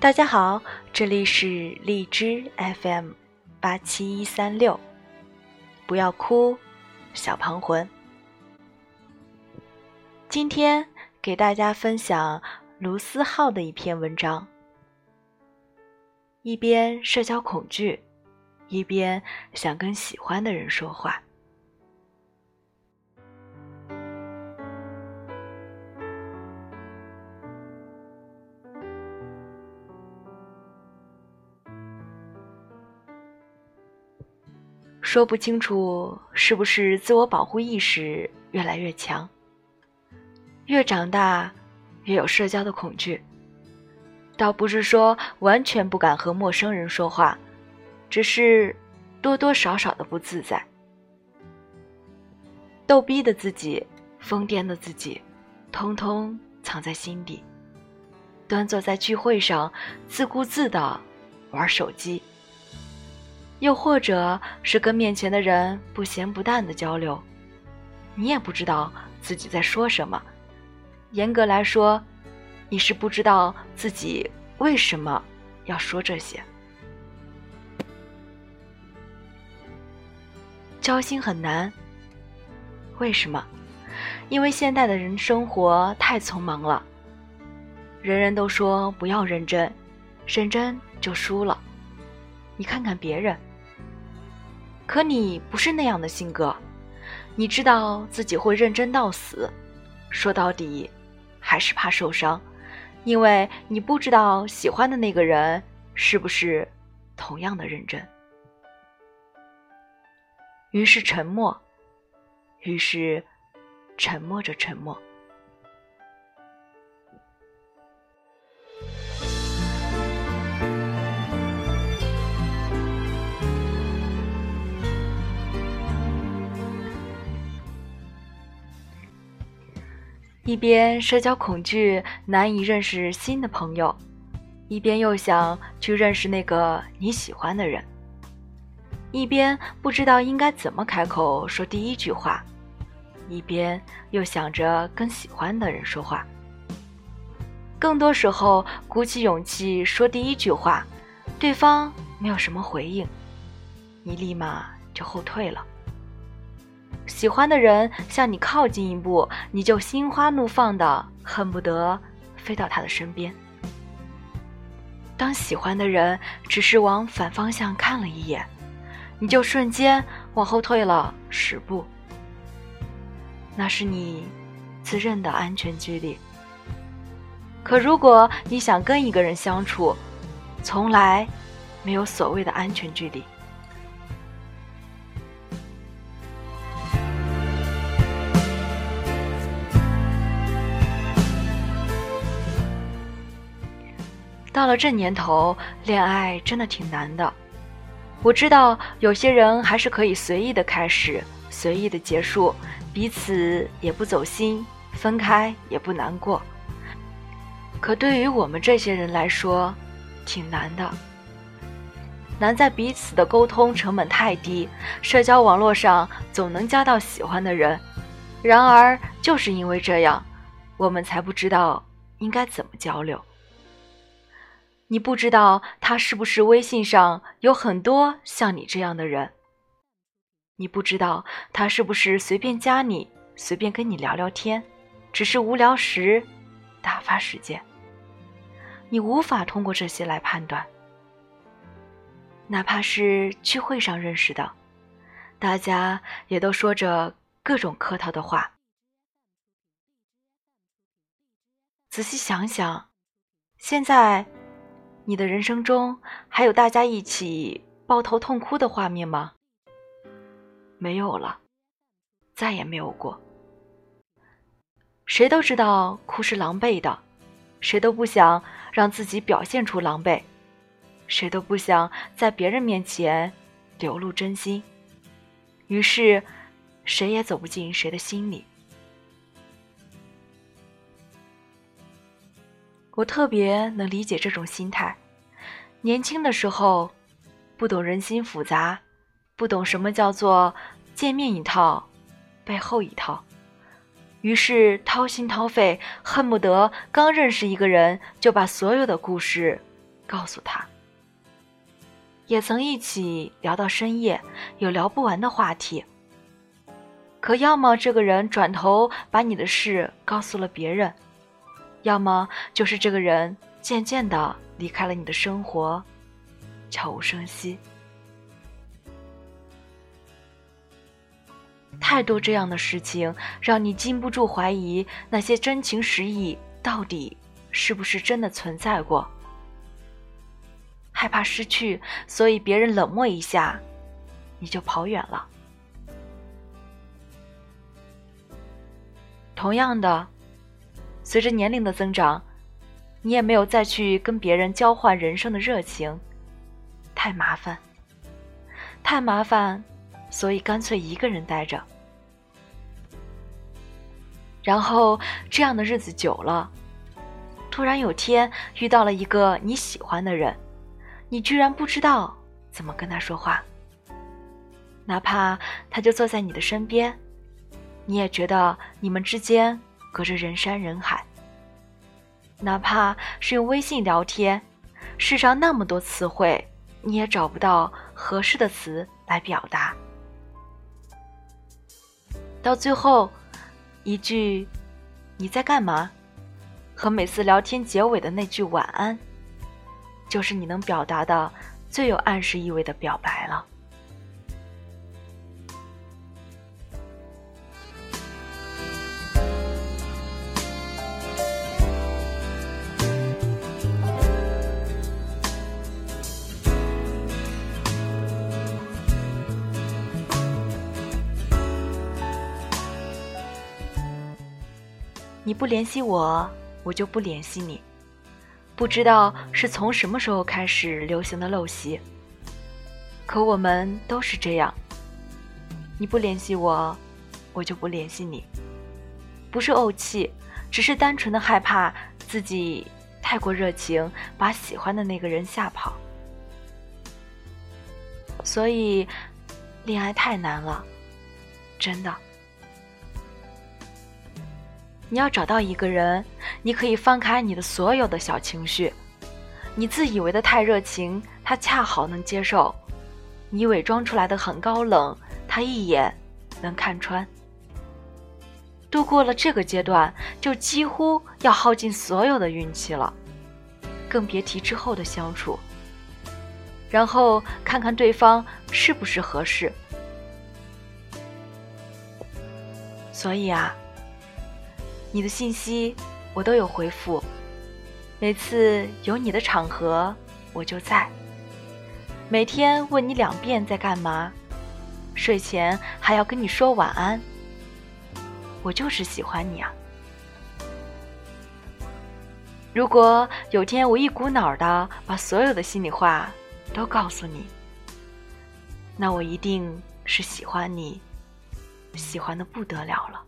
大家好，这里是荔枝 FM 八七一三六，不要哭，小庞魂。今天给大家分享卢思浩的一篇文章。一边社交恐惧，一边想跟喜欢的人说话。说不清楚是不是自我保护意识越来越强，越长大越有社交的恐惧。倒不是说完全不敢和陌生人说话，只是多多少少的不自在。逗逼的自己，疯癫的自己，通通藏在心底。端坐在聚会上，自顾自的玩手机。又或者是跟面前的人不咸不淡的交流，你也不知道自己在说什么。严格来说，你是不知道自己为什么要说这些。交心很难，为什么？因为现代的人生活太匆忙了。人人都说不要认真，认真就输了。你看看别人。可你不是那样的性格，你知道自己会认真到死，说到底，还是怕受伤，因为你不知道喜欢的那个人是不是同样的认真。于是沉默，于是沉默着沉默。一边社交恐惧，难以认识新的朋友，一边又想去认识那个你喜欢的人，一边不知道应该怎么开口说第一句话，一边又想着跟喜欢的人说话。更多时候，鼓起勇气说第一句话，对方没有什么回应，你立马就后退了。喜欢的人向你靠近一步，你就心花怒放的恨不得飞到他的身边。当喜欢的人只是往反方向看了一眼，你就瞬间往后退了十步。那是你自认的安全距离。可如果你想跟一个人相处，从来没有所谓的安全距离。到了这年头，恋爱真的挺难的。我知道有些人还是可以随意的开始，随意的结束，彼此也不走心，分开也不难过。可对于我们这些人来说，挺难的。难在彼此的沟通成本太低，社交网络上总能交到喜欢的人。然而就是因为这样，我们才不知道应该怎么交流。你不知道他是不是微信上有很多像你这样的人。你不知道他是不是随便加你，随便跟你聊聊天，只是无聊时打发时间。你无法通过这些来判断。哪怕是聚会上认识的，大家也都说着各种客套的话。仔细想想，现在。你的人生中还有大家一起抱头痛哭的画面吗？没有了，再也没有过。谁都知道哭是狼狈的，谁都不想让自己表现出狼狈，谁都不想在别人面前流露真心，于是谁也走不进谁的心里。我特别能理解这种心态。年轻的时候，不懂人心复杂，不懂什么叫做见面一套，背后一套，于是掏心掏肺，恨不得刚认识一个人就把所有的故事告诉他。也曾一起聊到深夜，有聊不完的话题。可要么这个人转头把你的事告诉了别人，要么就是这个人渐渐的离开了你的生活，悄无声息。太多这样的事情，让你禁不住怀疑那些真情实意到底是不是真的存在过。害怕失去，所以别人冷漠一下，你就跑远了。同样的，随着年龄的增长，你也没有再去跟别人交换人生的热情，太麻烦，太麻烦，所以干脆一个人待着。然后这样的日子久了，突然有天遇到了一个你喜欢的人，你居然不知道怎么跟他说话，哪怕他就坐在你的身边。你也觉得你们之间隔着人山人海，哪怕是用微信聊天，世上那么多词汇，你也找不到合适的词来表达。到最后，一句“你在干嘛”和每次聊天结尾的那句“晚安”，就是你能表达的最有暗示意味的表白了。你不联系我，我就不联系你。不知道是从什么时候开始流行的陋习，可我们都是这样。你不联系我，我就不联系你。不是怄气，只是单纯的害怕自己太过热情，把喜欢的那个人吓跑。所以，恋爱太难了，真的。你要找到一个人，你可以放开你的所有的小情绪，你自以为的太热情，他恰好能接受；你伪装出来的很高冷，他一眼能看穿。度过了这个阶段，就几乎要耗尽所有的运气了，更别提之后的相处。然后看看对方是不是合适。所以啊。你的信息我都有回复，每次有你的场合我就在。每天问你两遍在干嘛，睡前还要跟你说晚安。我就是喜欢你啊！如果有天我一股脑的把所有的心里话都告诉你，那我一定是喜欢你，喜欢的不得了了。